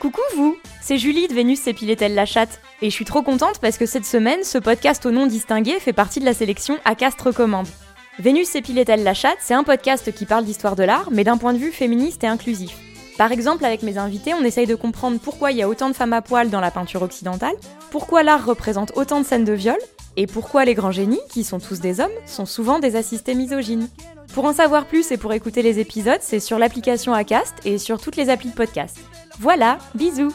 Coucou vous, c'est Julie de Vénus s'épilait-elle la chatte Et je suis trop contente parce que cette semaine, ce podcast au nom distingué fait partie de la sélection Acast recommande. Vénus s'épilait-elle la chatte, c'est un podcast qui parle d'histoire de l'art, mais d'un point de vue féministe et inclusif. Par exemple, avec mes invités, on essaye de comprendre pourquoi il y a autant de femmes à poil dans la peinture occidentale, pourquoi l'art représente autant de scènes de viol, et pourquoi les grands génies, qui sont tous des hommes, sont souvent des assistés misogynes. Pour en savoir plus et pour écouter les épisodes, c'est sur l'application Acast et sur toutes les applis de podcast. Voilà, bisous